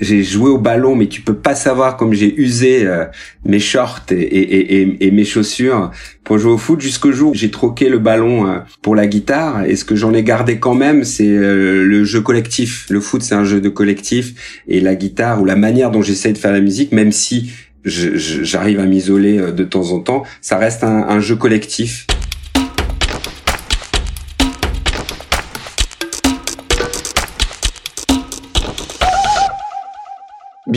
j'ai joué au ballon, mais tu peux pas savoir comme j'ai usé euh, mes shorts et, et, et, mes chaussures pour jouer au foot jusqu'au jour où j'ai troqué le ballon euh, pour la guitare. Et ce que j'en ai gardé quand même, c'est euh, le jeu collectif. Le foot, c'est un jeu de collectif, et la guitare ou la manière dont j'essaie de faire la musique, même si j'arrive à m'isoler de temps en temps, ça reste un, un jeu collectif.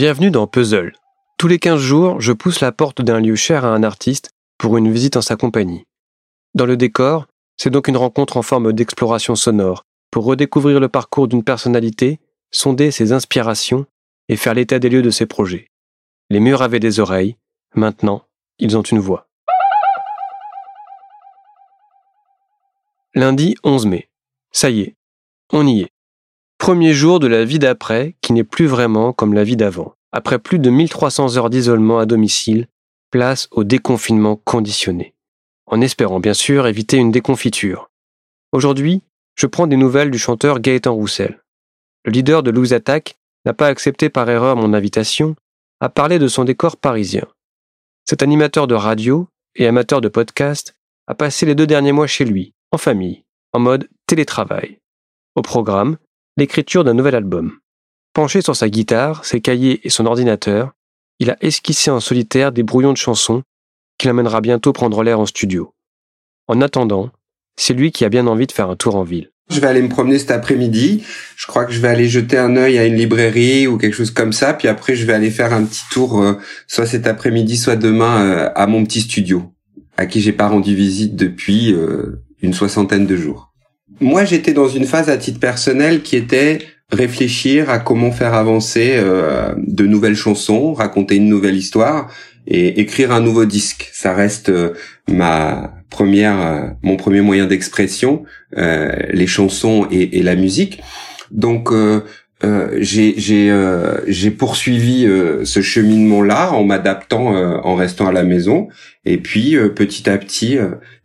Bienvenue dans Puzzle. Tous les 15 jours, je pousse la porte d'un lieu cher à un artiste pour une visite en sa compagnie. Dans le décor, c'est donc une rencontre en forme d'exploration sonore pour redécouvrir le parcours d'une personnalité, sonder ses inspirations et faire l'état des lieux de ses projets. Les murs avaient des oreilles, maintenant, ils ont une voix. Lundi 11 mai. Ça y est, on y est. Premier jour de la vie d'après qui n'est plus vraiment comme la vie d'avant. Après plus de 1300 heures d'isolement à domicile, place au déconfinement conditionné. En espérant bien sûr éviter une déconfiture. Aujourd'hui, je prends des nouvelles du chanteur Gaëtan Roussel. Le leader de Louis Attack n'a pas accepté par erreur mon invitation à parler de son décor parisien. Cet animateur de radio et amateur de podcast a passé les deux derniers mois chez lui, en famille, en mode télétravail. Au programme, l'écriture d'un nouvel album. Penché sur sa guitare, ses cahiers et son ordinateur, il a esquissé en solitaire des brouillons de chansons qu'il amènera bientôt prendre l'air en studio. En attendant, c'est lui qui a bien envie de faire un tour en ville. Je vais aller me promener cet après-midi. Je crois que je vais aller jeter un œil à une librairie ou quelque chose comme ça. Puis après, je vais aller faire un petit tour, euh, soit cet après-midi, soit demain, euh, à mon petit studio, à qui j'ai pas rendu visite depuis euh, une soixantaine de jours. Moi, j'étais dans une phase à titre personnel qui était réfléchir à comment faire avancer euh, de nouvelles chansons, raconter une nouvelle histoire et écrire un nouveau disque. Ça reste euh, ma première, euh, mon premier moyen d'expression, les chansons et, et, la musique. Donc euh, j'ai euh, j'ai poursuivi euh, ce cheminement là en m'adaptant en restant à la maison. Et puis petit à petit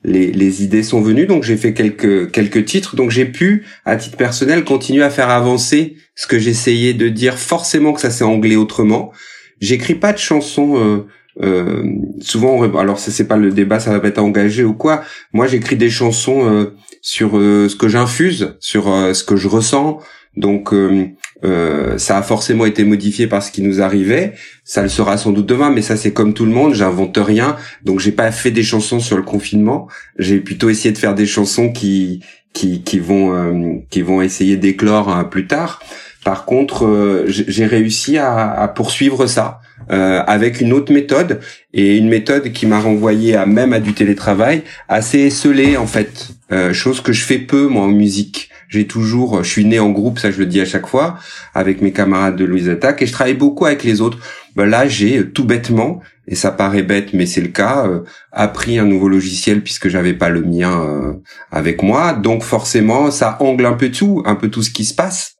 les, les idées sont venues. Donc j'ai fait quelques quelques titres. Donc j'ai pu à titre personnel continuer à faire avancer ce que j'essayais de dire. Forcément que ça s'est anglais autrement. J'écris pas de chansons euh, souvent, alors ça c'est pas le débat, ça va pas être engagé ou quoi. Moi, j'écris des chansons sur ce que j'infuse, sur ce que je ressens, donc euh, euh, ça a forcément été modifié par ce qui nous arrivait. Ça le sera sans doute demain, mais ça c'est comme tout le monde. J'invente rien. Donc j'ai pas fait des chansons sur le confinement. J'ai plutôt essayé de faire des chansons qui qui, qui vont euh, qui vont essayer d'éclore hein, plus tard. Par contre, euh, j'ai réussi à, à, poursuivre ça euh, avec une autre méthode et une méthode qui m'a renvoyé à même à du télétravail, assez esselé en fait, chose que je fais peu moi en musique. J'ai toujours, je suis né en groupe, ça je le dis à chaque fois, avec mes camarades de Louise Attaque, et je travaille beaucoup avec les autres. Ben là, j'ai euh, tout bêtement, et ça paraît bête, mais c'est le cas, euh, appris un nouveau logiciel puisque j'avais pas le mien euh, avec moi. Donc forcément, ça angle un peu tout, un peu tout ce qui se passe.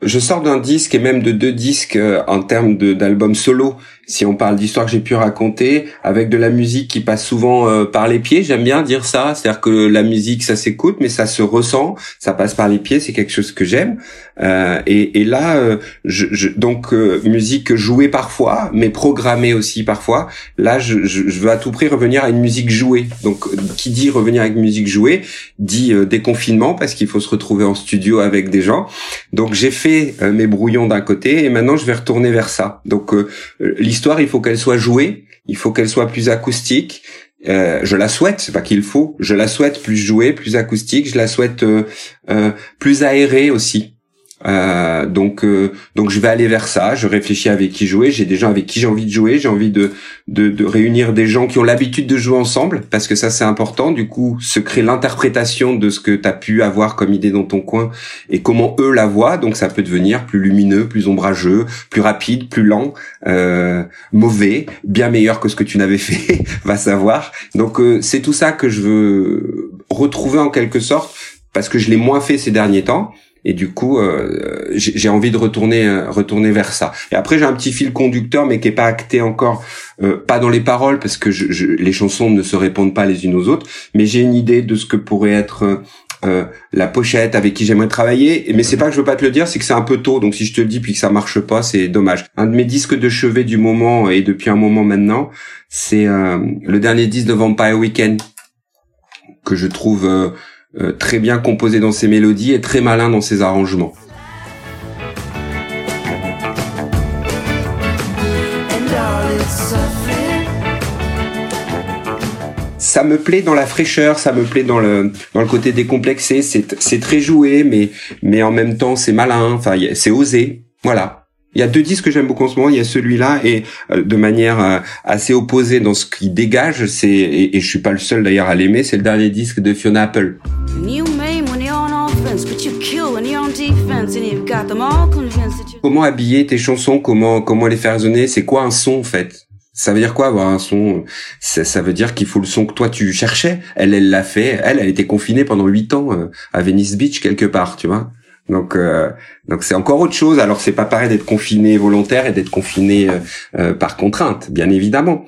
Je sors d'un disque et même de deux disques en termes d'albums solo si on parle d'histoire que j'ai pu raconter, avec de la musique qui passe souvent euh, par les pieds, j'aime bien dire ça, c'est-à-dire que la musique ça s'écoute, mais ça se ressent, ça passe par les pieds, c'est quelque chose que j'aime. Euh, et, et, là, euh, je, je, donc euh, musique jouée parfois, mais programmée aussi parfois. Là, je, je, veux à tout prix revenir à une musique jouée. Donc, qui dit revenir avec musique jouée dit déconfinement parce qu'il faut se retrouver en studio avec des gens. Donc, j'ai fait mes brouillons d'un côté et maintenant je vais retourner vers ça. Donc, l'histoire, il faut qu'elle soit jouée, il faut qu'elle soit plus acoustique. Euh, je la souhaite, c'est pas qu'il faut, je la souhaite plus jouée, plus acoustique, je la souhaite euh, euh, plus aérée aussi. Euh, donc, euh, donc je vais aller vers ça. Je réfléchis avec qui jouer. J'ai des gens avec qui j'ai envie de jouer. J'ai envie de, de, de réunir des gens qui ont l'habitude de jouer ensemble parce que ça c'est important. Du coup, se crée l'interprétation de ce que tu as pu avoir comme idée dans ton coin et comment eux la voient. Donc ça peut devenir plus lumineux, plus ombrageux, plus rapide, plus lent, euh, mauvais, bien meilleur que ce que tu n'avais fait. va savoir. Donc euh, c'est tout ça que je veux retrouver en quelque sorte parce que je l'ai moins fait ces derniers temps et du coup euh, j'ai envie de retourner euh, retourner vers ça et après j'ai un petit fil conducteur mais qui est pas acté encore euh, pas dans les paroles parce que je, les chansons ne se répondent pas les unes aux autres mais j'ai une idée de ce que pourrait être euh, la pochette avec qui j'aimerais travailler. Mais c'est pas que je veux pas te le dire, c'est que c'est un peu tôt. Donc si je te le dis puis que ça marche pas, c'est dommage. Un de mes disques de chevet du moment et depuis un moment maintenant, c'est euh, le dernier disque de Vampire Weekend que je trouve euh, très bien composé dans ses mélodies et très malin dans ses arrangements. ça me plaît dans la fraîcheur, ça me plaît dans le dans le côté décomplexé. C'est c'est très joué, mais mais en même temps c'est malin. Enfin, c'est osé. Voilà. Il y a deux disques que j'aime beaucoup en ce moment. Il y a celui-là et euh, de manière euh, assez opposée dans ce qu'il dégage. C'est et, et, je suis pas le seul d'ailleurs à l'aimer. C'est le dernier disque de Fiona Apple. Comment habiller tes chansons? Comment comment les faire résonner? C'est quoi un son en fait? Ça veut dire quoi avoir un son? Ça, ça, veut dire qu'il faut le son que toi tu cherchais. Elle, elle l'a fait. Elle, elle était confinée pendant huit ans euh, à Venice Beach quelque part, tu vois. Donc, euh, donc c'est encore autre chose. Alors c'est pas pareil d'être confiné volontaire et d'être confiné euh, par contrainte, bien évidemment.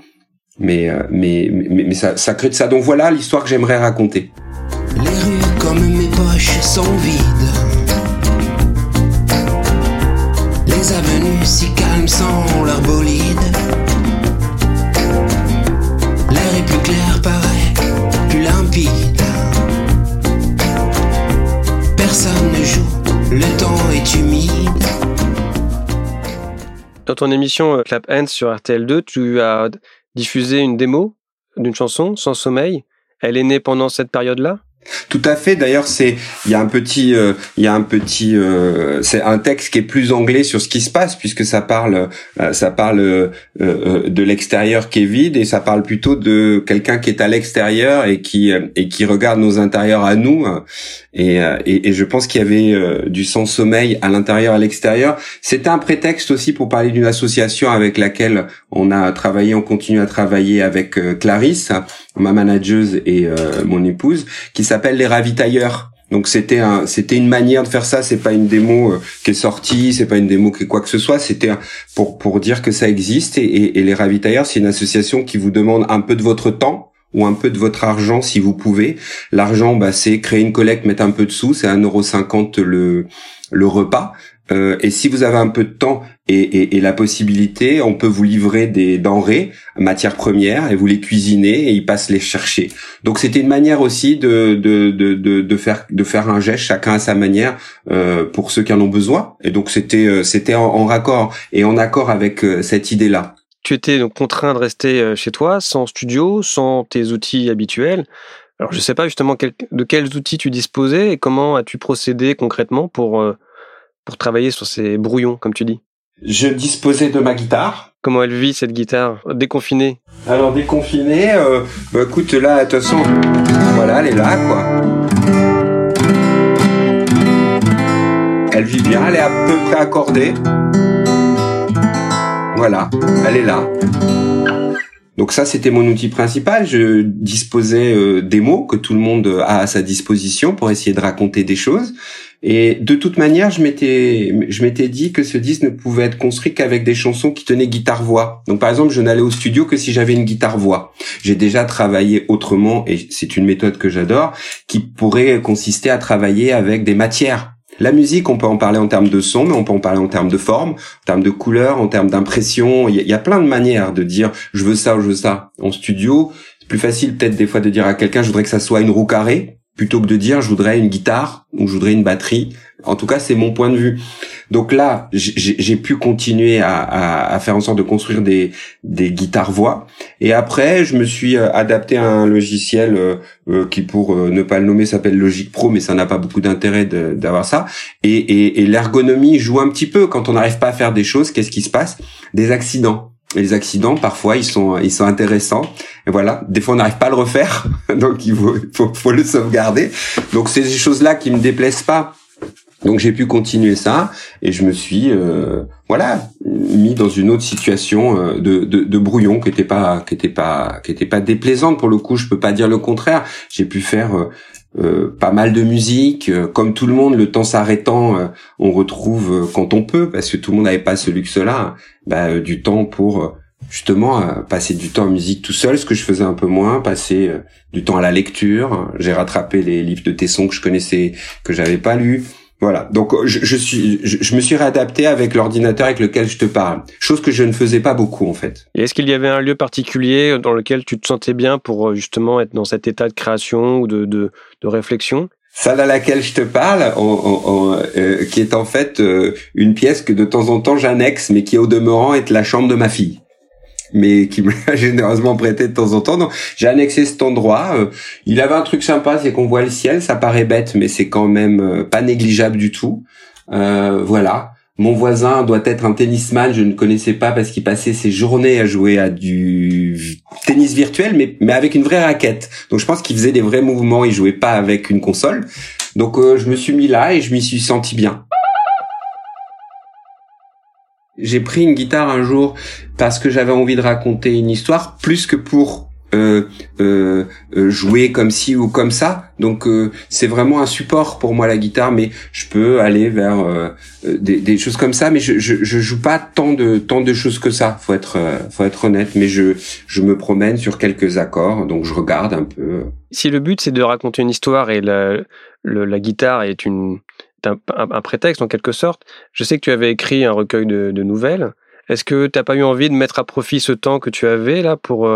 Mais, mais, mais, mais, ça, ça crée de ça. Donc voilà l'histoire que j'aimerais raconter. Les rues comme mes poches sont vides. Les avenues si calmes sans leur bolide. plus clair paraît, plus limpide. Personne ne joue, le temps est humide. Dans ton émission euh, Clap Hands sur RTL2, tu as diffusé une démo d'une chanson, Sans sommeil. Elle est née pendant cette période-là? Tout à fait. D'ailleurs, c'est il y a un petit euh, il y a un petit euh, c'est un texte qui est plus anglais sur ce qui se passe puisque ça parle euh, ça parle de l'extérieur qui est vide et ça parle plutôt de quelqu'un qui est à l'extérieur et qui et qui regarde nos intérieurs à nous et et, et je pense qu'il y avait du sans sommeil à l'intérieur à l'extérieur. C'était un prétexte aussi pour parler d'une association avec laquelle on a travaillé, on continue à travailler avec Clarisse, ma manageuse et mon épouse qui les ravitailleurs. Donc c'était un, c'était une manière de faire ça. C'est pas une démo euh, qui est sortie, c'est pas une démo qui est quoi que ce soit. C'était pour pour dire que ça existe et, et, les ravitailleurs, c'est une association qui vous demande un peu de votre temps ou un peu de votre argent si vous pouvez. L'argent, bah, c'est créer une collecte, mettre un peu de sous, c'est 1,50€ le le repas. Euh, et si vous avez un peu de temps et, et, et, la possibilité, on peut vous livrer des denrées, matières premières, et vous les cuisiner et ils passent les chercher. Donc c'était une manière aussi de, de, de, de, faire de faire un geste, chacun à sa manière, euh, pour ceux qui en ont besoin. Et donc c'était euh, c'était en, raccord et en accord avec euh, cette idée-là. Tu étais donc contraint de rester euh, chez toi, sans studio, sans tes outils habituels. Alors je sais pas justement de quels outils tu disposais et comment as-tu procédé concrètement pour pour travailler sur ces brouillons, comme tu dis Je disposais de ma guitare. Comment elle vit cette guitare déconfinée? Alors déconfinée, euh, bah, écoute là, de toute façon, voilà, elle est là quoi. Elle vit bien, elle est à peu près accordée. Voilà, elle est là. Donc ça, c'était mon outil principal. Je disposais euh, des mots que tout le monde a à sa disposition pour essayer de raconter des choses. Et de toute manière, je m'étais, je m'étais dit que ce disque ne pouvait être construit qu'avec des chansons qui tenaient guitare-voix. Donc, par exemple, je n'allais au studio que si j'avais une guitare-voix. J'ai déjà travaillé autrement, et c'est une méthode que j'adore, qui pourrait consister à travailler avec des matières. La musique, on peut en parler en termes de son, mais on peut en parler en termes de forme, en termes de couleur, en termes d'impression. Il y, a plein de manières de dire je veux ça ou je veux ça. En studio, c'est plus facile peut-être des fois de dire à quelqu'un je voudrais que ça soit une roue carrée plutôt que de dire je voudrais une guitare ou je voudrais une batterie. En tout cas, c'est mon point de vue. Donc là, j'ai pu continuer à, faire en sorte de construire des, des guitares voix. Et après, je me suis euh, adapté à un logiciel euh, euh, qui, pour ne pas le nommer, s'appelle Logic Pro, mais ça n'a pas beaucoup d'intérêt d'avoir ça. Et, et l'ergonomie joue un petit peu quand on n'arrive pas à faire des choses. Qu'est-ce qui se passe? Des accidents les accidents parfois ils sont ils sont intéressants. Et voilà. Des fois on n'arrive pas à le refaire. Donc il faut, faut, le sauvegarder. Donc c'est des choses là qui me déplaisent pas. Donc j'ai pu continuer ça. Et je me suis euh, voilà mis dans une autre situation euh, de, de, de, brouillon qui était pas qui était pas qui était pas déplaisante pour le coup. Je peux pas dire le contraire. J'ai pu faire euh, euh, pas mal de musique. Euh, comme tout le monde, le temps s'arrêtant, euh, on retrouve quand on peut, parce que tout le monde n'avait pas ce luxe-là, bah, du temps pour justement passer du temps en musique tout seul, ce que je faisais un peu moins, passer du temps à la lecture. J'ai rattrapé les livres de Tesson que je connaissais, que j'avais pas lus. Voilà. Donc je, je suis, je, me suis réadapté avec l'ordinateur avec lequel je te parle, chose que je ne faisais pas beaucoup en fait. Et est-ce qu'il y avait un lieu particulier dans lequel tu te sentais bien pour euh, justement être dans cet état de création ou de, de, de réflexion? Salle à laquelle je te parle, euh, qui est en fait une pièce que de temps en temps j'annexe, mais qui au demeurant est la chambre de ma fille mais qui m'a généreusement prêté de temps en temps. Donc j'ai annexé cet endroit. Euh, il avait un truc sympa, c'est qu'on voit le ciel. Ça paraît bête, mais c'est quand même euh, pas négligeable du tout. Euh, voilà. Mon voisin doit être un tennisman, je ne connaissais pas parce qu'il passait ses journées à jouer à du tennis virtuel, mais, mais avec une vraie raquette. Donc je pense qu'il faisait des vrais mouvements, il jouait pas avec une console. Donc je me suis mis là et je m'y suis senti bien. J'ai pris une guitare un jour parce que j'avais envie de raconter une histoire plus que pour euh, euh, euh jouer comme ci ou comme ça. Donc euh, c'est vraiment un support pour moi la guitare, mais je peux aller vers euh, des, des, choses comme ça, mais je, je, je, joue pas tant de tant de choses que ça. Faut être faut être honnête, mais je je me promène sur quelques accords, donc je regarde un peu. Si le but c'est de raconter une histoire et la la guitare est une un, prétexte en quelque sorte. Je sais que tu avais écrit un recueil de, nouvelles. Est-ce que tu n'as pas eu envie de mettre à profit ce temps que tu avais là pour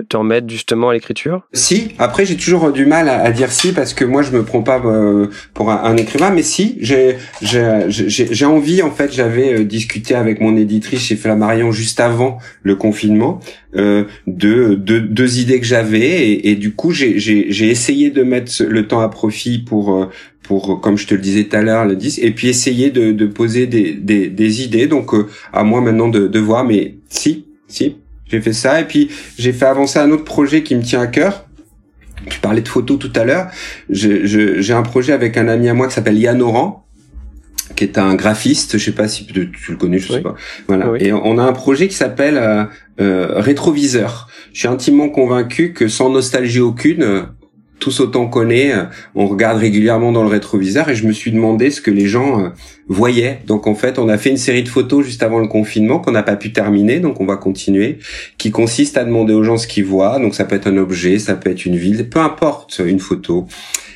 euh, te remettre justement à l'écriture? Si. Après, j'ai toujours du mal à, dire si parce que moi, je me prends pas euh, pour un, écrivain. Mais si, j'ai j'ai envie. En fait, j'avais euh, discuté avec mon éditrice chez Flammarion juste avant le confinement de, de deux idées que j'avais et, et, du coup, j'ai essayé de mettre le temps à profit pour pour, comme je te le disais tout à l'heure, le 10, et puis essayer de, de poser des, des, des, idées. Donc, euh, à moi maintenant de, de voir, mais si, si, j'ai fait ça, et puis j'ai fait avancer un autre projet qui me tient à cœur. Tu parlais de photos tout à l'heure. J'ai un projet avec un ami à moi qui s'appelle Yann Oran, qui est un graphiste. Je sais pas si tu, le connais, je sais pas. Voilà. Et on a un projet qui s'appelle euh, euh, Rétroviseur. Je suis intimement convaincu que sans nostalgie aucune, tous autant qu'on est, euh, on regarde régulièrement dans le rétroviseur et je me suis demandé ce que les gens euh, voyaient. Donc en fait, on a fait une série de photos juste avant le confinement qu'on n'a pas pu terminer, donc on va continuer, qui consiste à demander aux gens ce qu'ils voient. Donc ça peut être un objet, ça peut être une ville, peu importe une photo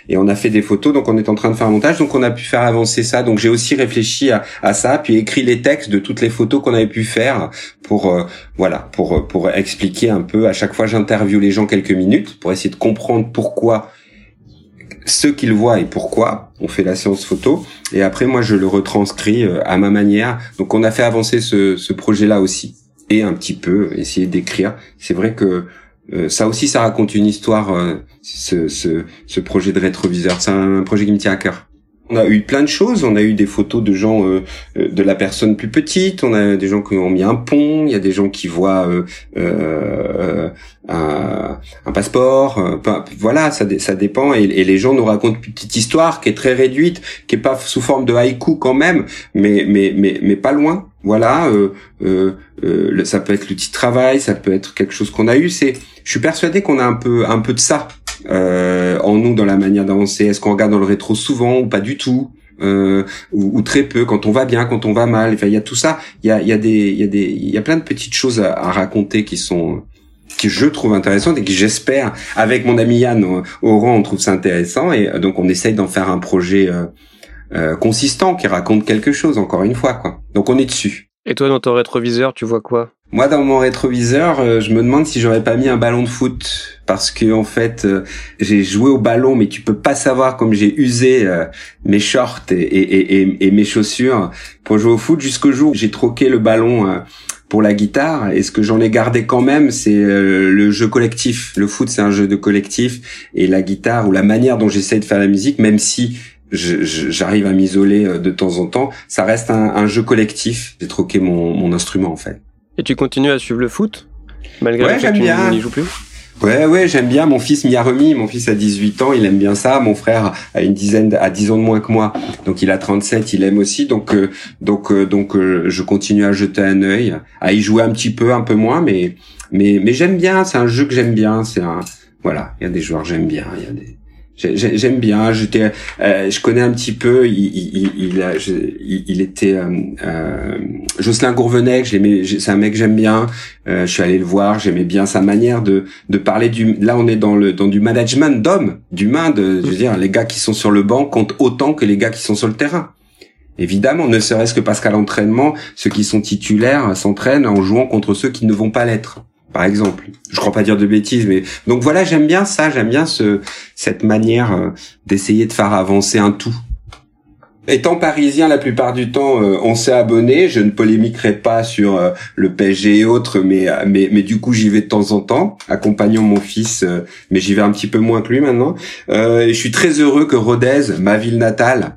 et on a fait des photos donc on est en train de faire un montage. Donc on a pu faire avancer ça. Donc j'ai aussi réfléchi à, ça puis écrit les textes de toutes les photos qu'on avait pu faire pour euh, voilà pour pour expliquer un peu. À chaque fois j'interviewe les gens quelques minutes pour essayer de comprendre pourquoi ce qu'ils voient et pourquoi on fait la séance photo. Et après moi je le retranscris euh, à ma manière. Donc on a fait avancer ce, ce projet là aussi. Et un petit peu essayer d'écrire. C'est vrai que euh, ça aussi, ça raconte une histoire, euh, ce, ce, ce, projet de rétroviseur. C'est un, projet qui me tient à cœur. On a eu plein de choses. On a eu des photos de gens, euh, de la personne plus petite. On a des gens qui ont mis un pont. Il y a des gens qui voient un, un, passeport. voilà, ça, ça dépend. Et, et, les gens nous racontent une petite histoire qui est très réduite, qui est pas sous forme de haïku quand même, mais mais mais, mais pas loin. Voilà, euh, euh, euh, ça peut être l'outil de travail, ça peut être quelque chose qu'on a eu. C'est, je suis persuadé qu'on a un peu, un peu de ça en nous dans la manière d'avancer. Est-ce qu'on regarde dans le rétro souvent ou pas du tout euh, ou, très peu quand on va bien, quand on va mal? Enfin, il y a tout ça. Il y a, y a des, il y a des, il y a plein de petites choses à, raconter qui sont que je trouve intéressantes et que j'espère avec mon ami Yann au, rang on trouve ça intéressant et donc on essaye d'en faire un projet euh, consistant qui raconte quelque chose encore une fois quoi. Donc on est dessus. Et toi dans ton rétroviseur, tu vois quoi? Moi dans mon rétroviseur, euh, je me demande si j'aurais pas mis un ballon de foot. Parce que en fait euh, j'ai joué au ballon mais tu peux pas savoir comme j'ai usé mes shorts et, et, et, et, mes chaussures pour jouer au foot. Jusqu'au jour où j'ai troqué le ballon pour la guitare. Et ce que j'en ai gardé quand même c'est le jeu collectif. Le foot c'est un jeu de collectif. Et la guitare ou la manière dont j'essaie de faire la musique même si j'arrive à m'isoler euh, de temps en temps. Ça reste un, jeu collectif. J'ai troqué mon, mon, instrument en fait. Et tu continues à suivre le foot malgré ouais, le fait que tu n'y joues plus? Ouais, ouais, j'aime bien. Mon fils m'y a remis. Mon fils a 18 ans, il aime bien ça. Mon frère a une dizaine, à 10 ans de moins que moi, donc il a 37, il aime aussi. Donc, euh, donc, euh, donc, je continue à jeter un œil, à y jouer un petit peu, un peu moins, mais, mais, mais j'aime bien. C'est un jeu que j'aime bien. C'est un, voilà, il y a des joueurs que j'aime bien. Il y a des, J'aime bien. J'étais, euh, je connais un petit peu. Il, il, il, il était euh, euh, Jocelyn Gourvenec. C'est un mec que j'aime bien. Euh, je suis allé le voir. J'aimais bien sa manière de de parler du. Là, on est dans le dans du management d'hommes, d'humains. Je veux dire, les gars qui sont sur le banc comptent autant que les gars qui sont sur le terrain. Évidemment, ne serait-ce que parce qu'à l'entraînement, ceux qui sont titulaires s'entraînent en jouant contre ceux qui ne vont pas l'être par exemple. Je crois pas dire de bêtises, mais donc voilà, j'aime bien ça, j'aime bien ce cette manière euh, d'essayer de faire avancer un tout. Étant parisien la plupart du temps, euh, on s'est abonné. Je ne polémiquerai pas sur euh, le PSG et autres, mais, mais mais du coup j'y vais de temps en temps, accompagnant mon fils, mais j'y vais un petit peu moins que lui maintenant. et je suis très heureux que Rodez, ma ville natale,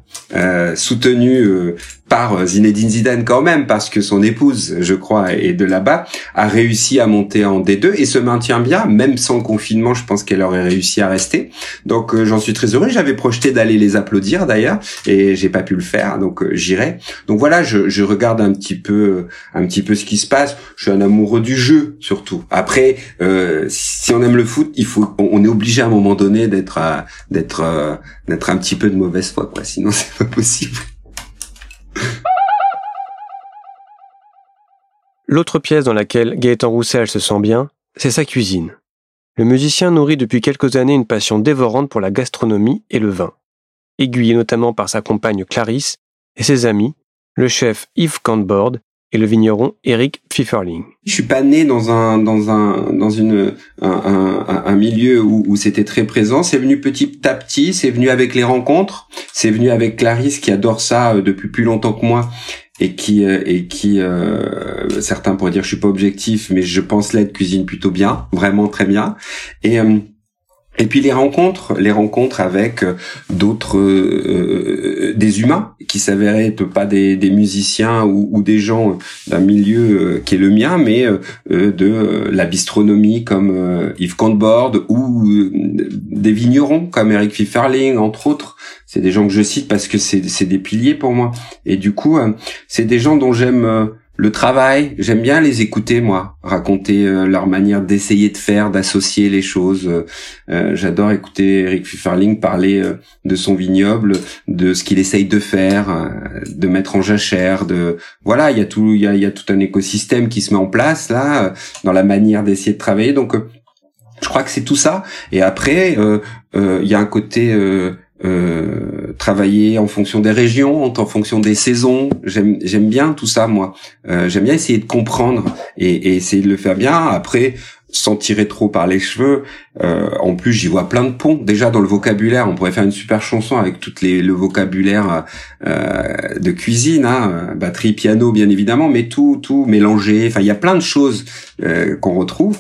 soutenue par euh, Zinedine Zidane quand même, parce que son épouse, je crois, est de là-bas, a réussi à monter en D2 et se maintient bien, même sans confinement, je pense qu'elle aurait réussi à rester. Donc euh, j'en suis très heureux. J'avais projeté d'aller les applaudir d'ailleurs, et j'ai pas pu le faire, donc euh, j'irai. Donc voilà, je, je, regarde un petit peu, un petit peu ce qui se passe. Je suis un amoureux du jeu surtout. Après, si on aime le foot, il faut, on, est obligé à un moment donné d'être, d'être, d'être un petit peu de mauvaise foi, quoi. Sinon c'est pas possible. L'autre pièce dans laquelle Gaëtan Roussel se sent bien, c'est sa cuisine. Le musicien nourrit depuis quelques années une passion dévorante pour la gastronomie et le vin. Aiguillé notamment par sa compagne Clarisse et ses amis, le chef Yves Cantbord et le vigneron Eric Pfifferling. Je suis pas né dans un dans un dans une un, un, un milieu où, où c'était très présent. C'est venu petit à petit. C'est venu avec les rencontres. C'est venu avec Clarisse qui adore ça euh, depuis plus longtemps que moi et qui euh, et qui euh, certains pourraient dire je suis pas objectif mais je pense l'être cuisine plutôt bien vraiment très bien. Et et puis les rencontres, les rencontres avec euh, d'autres, euh, des humains qui s'avéraient pas des, des musiciens ou, ou, des gens d'un milieu euh, qui est le mien, mais de la bistronomie comme Yves Contbord ou des vignerons comme Eric Pfifferling, entre autres. C'est des gens que je cite parce que c'est des piliers pour moi. Et du coup, c'est des gens dont j'aime le travail, j'aime bien les écouter moi, raconter euh, leur manière d'essayer de faire, d'associer les choses. Euh, euh, j'adore écouter Eric Pfifferling parler de son vignoble, de ce qu'il essaye de faire, de mettre en jachère, de voilà, il y a tout, il y a, tout un écosystème qui se met en place là dans la manière d'essayer de travailler. Donc je crois que c'est tout ça. Et après, il y a un côté euh, travailler en fonction des régions, en fonction des saisons. J'aime j'aime bien tout ça moi. Euh, j'aime bien essayer de comprendre et, et, essayer de le faire bien. Après, sans tirer trop par les cheveux. Euh, en plus, j'y vois plein de ponts. Déjà dans le vocabulaire, on pourrait faire une super chanson avec toutes les le vocabulaire euh, de cuisine, hein, batterie, piano, bien évidemment, mais tout tout mélangé. Enfin, il y a plein de choses euh, qu'on retrouve.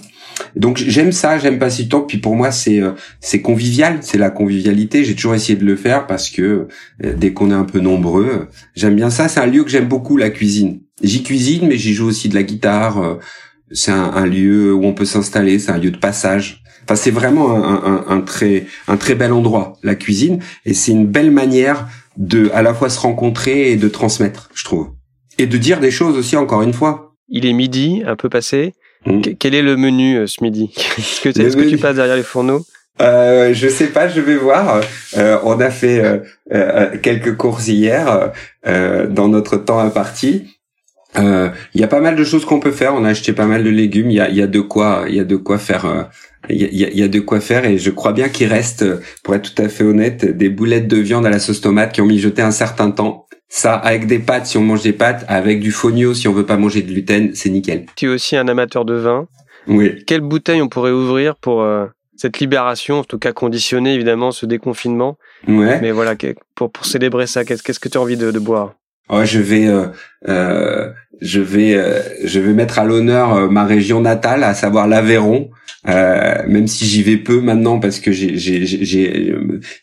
Donc j'aime ça, j'aime passer du temps. Puis pour moi c'est euh, c'est convivial, c'est la convivialité. J'ai toujours essayé de le faire parce que euh, dès qu'on est un peu nombreux, j'aime bien ça. C'est un lieu que j'aime beaucoup, la cuisine. J'y cuisine, mais j'y joue aussi de la guitare. Euh, c'est un, lieu où on peut s'installer, c'est un lieu de passage. Enfin, c'est vraiment un, un, très un très bel endroit, la cuisine, et c'est une belle manière de à la fois se rencontrer et de transmettre, je trouve, et de dire des choses aussi. Encore une fois. Il est midi, un peu passé. Hmm. Quel est le menu euh, ce midi? Est-ce que, est tu passes derrière les fourneaux? Euh, je sais pas, je vais voir. Euh, on a fait euh, euh quelques courses hier euh, dans notre temps imparti. Il y a pas mal de choses qu'on peut faire. On a acheté pas mal de légumes. Il y a, y a, de quoi, il y a de quoi faire. Il y, a, y a de quoi faire et je crois bien qu'il reste, pour être tout à fait honnête, des boulettes de viande à la sauce tomate qui ont mijoté un certain temps ça, avec des pâtes, si on mange des pâtes, avec du fonio, si on veut pas manger de gluten, c'est nickel. Tu es aussi un amateur de vin. Oui. Quelle bouteille on pourrait ouvrir pour euh, cette libération, en tout cas conditionnée évidemment, ce déconfinement? Ouais. Mais voilà, pour, pour célébrer ça, qu'est-ce que tu as envie de, de boire? Oh, je vais, euh, euh, je vais, euh, je vais mettre à l'honneur euh, ma région natale, à savoir l'Aveyron. Euh, même si j'y vais peu maintenant parce que j'ai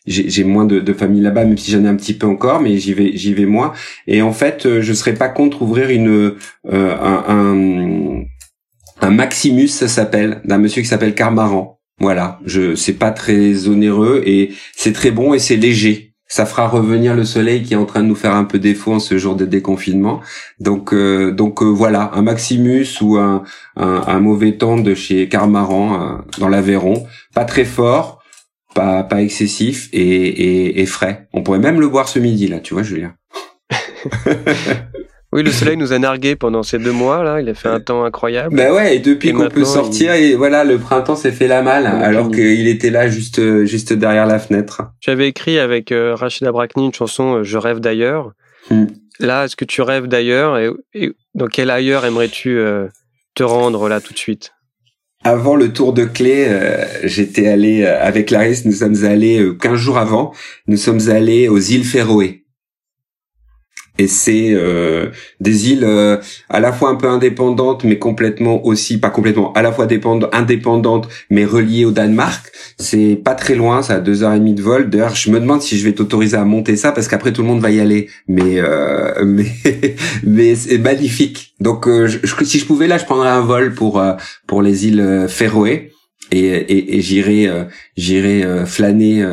j'ai moins de, de famille là-bas, même si j'en ai un petit peu encore, mais j'y vais j'y vais moins. Et en fait, euh, je serais pas contre ouvrir une euh, un, un, un Maximus, ça s'appelle, d'un monsieur qui s'appelle Carmaran. Voilà, je c'est pas très onéreux et c'est très bon et c'est léger ça fera revenir le soleil qui est en train de nous faire un peu défaut en ce jour de déconfinement. Donc, euh, donc euh, voilà, un Maximus ou un, un, mauvais temps de chez Carmaran euh, dans l'Aveyron, pas très fort, pas pas excessif et, et, et frais. On pourrait même le boire ce midi là, tu vois, Julien. Oui, le soleil nous a nargués pendant ces deux mois là. Il a fait un temps incroyable. Bah ouais, et depuis qu'on peut sortir, et voilà, le printemps s'est fait la malle, alors qu'il était là juste juste derrière la fenêtre. J'avais écrit avec euh, Rachida Brakni une chanson euh, Je rêve d'ailleurs. Hmm. Là, est-ce que tu rêves d'ailleurs? Et, et dans quel ailleurs aimerais-tu euh, te rendre là tout de suite? Avant le tour de clé, euh, j'étais allé euh, avec Clarisse, nous sommes allés euh, 15 jours avant, nous sommes allés aux îles Féroé. Et c'est euh, des îles euh, à la fois un peu indépendantes, mais complètement aussi, pas complètement, à la fois dépend- indépendantes, mais reliées au Danemark. C'est pas très loin, ça a deux heures et demie de vol. D'ailleurs, je me demande si je vais t'autoriser à monter ça, parce qu'après tout le monde va y aller. Mais euh, mais mais c'est magnifique. Donc, euh, si je pouvais là, je prendrais un vol pour euh, pour les îles euh, Féroé et, et, et j'irai j'irai flâner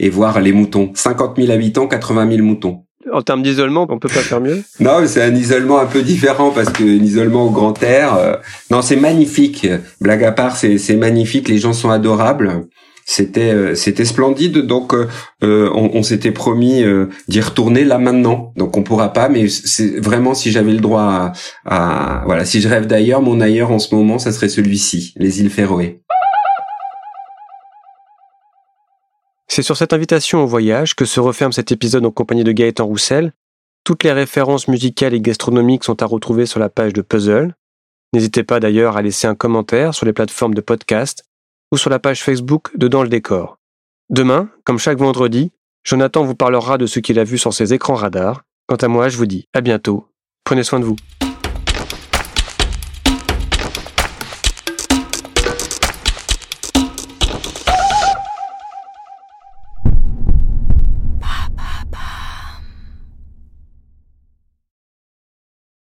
et voir les moutons. 50 000 habitants, 80 000 moutons. En termes d'isolement, on peut pas faire mieux? Non, c'est un isolement un peu différent parce que un isolement au grand air. euh, non, c'est magnifique. Blague à part, c'est c'est magnifique. Les gens sont adorables. C'était euh, c'était splendide. Donc euh, euh, on, on s'était promis euh, d'y retourner là maintenant. Donc on pourra pas, mais c'est vraiment si j'avais le droit à, à- voilà, si je rêve d'ailleurs, mon ailleurs en ce moment, ça serait celui-ci, les îles Féroé. C'est sur cette invitation au voyage que se referme cet épisode en compagnie de Gaëtan Roussel. Toutes les références musicales et gastronomiques sont à retrouver sur la page de Puzzle. N'hésitez pas d'ailleurs à laisser un commentaire sur les plateformes de podcast ou sur la page Facebook de Dans le décor. Demain, comme chaque vendredi, Jonathan vous parlera de ce qu'il a vu sur ses écrans radars. Quant à moi, je vous dis à bientôt. Prenez soin de vous.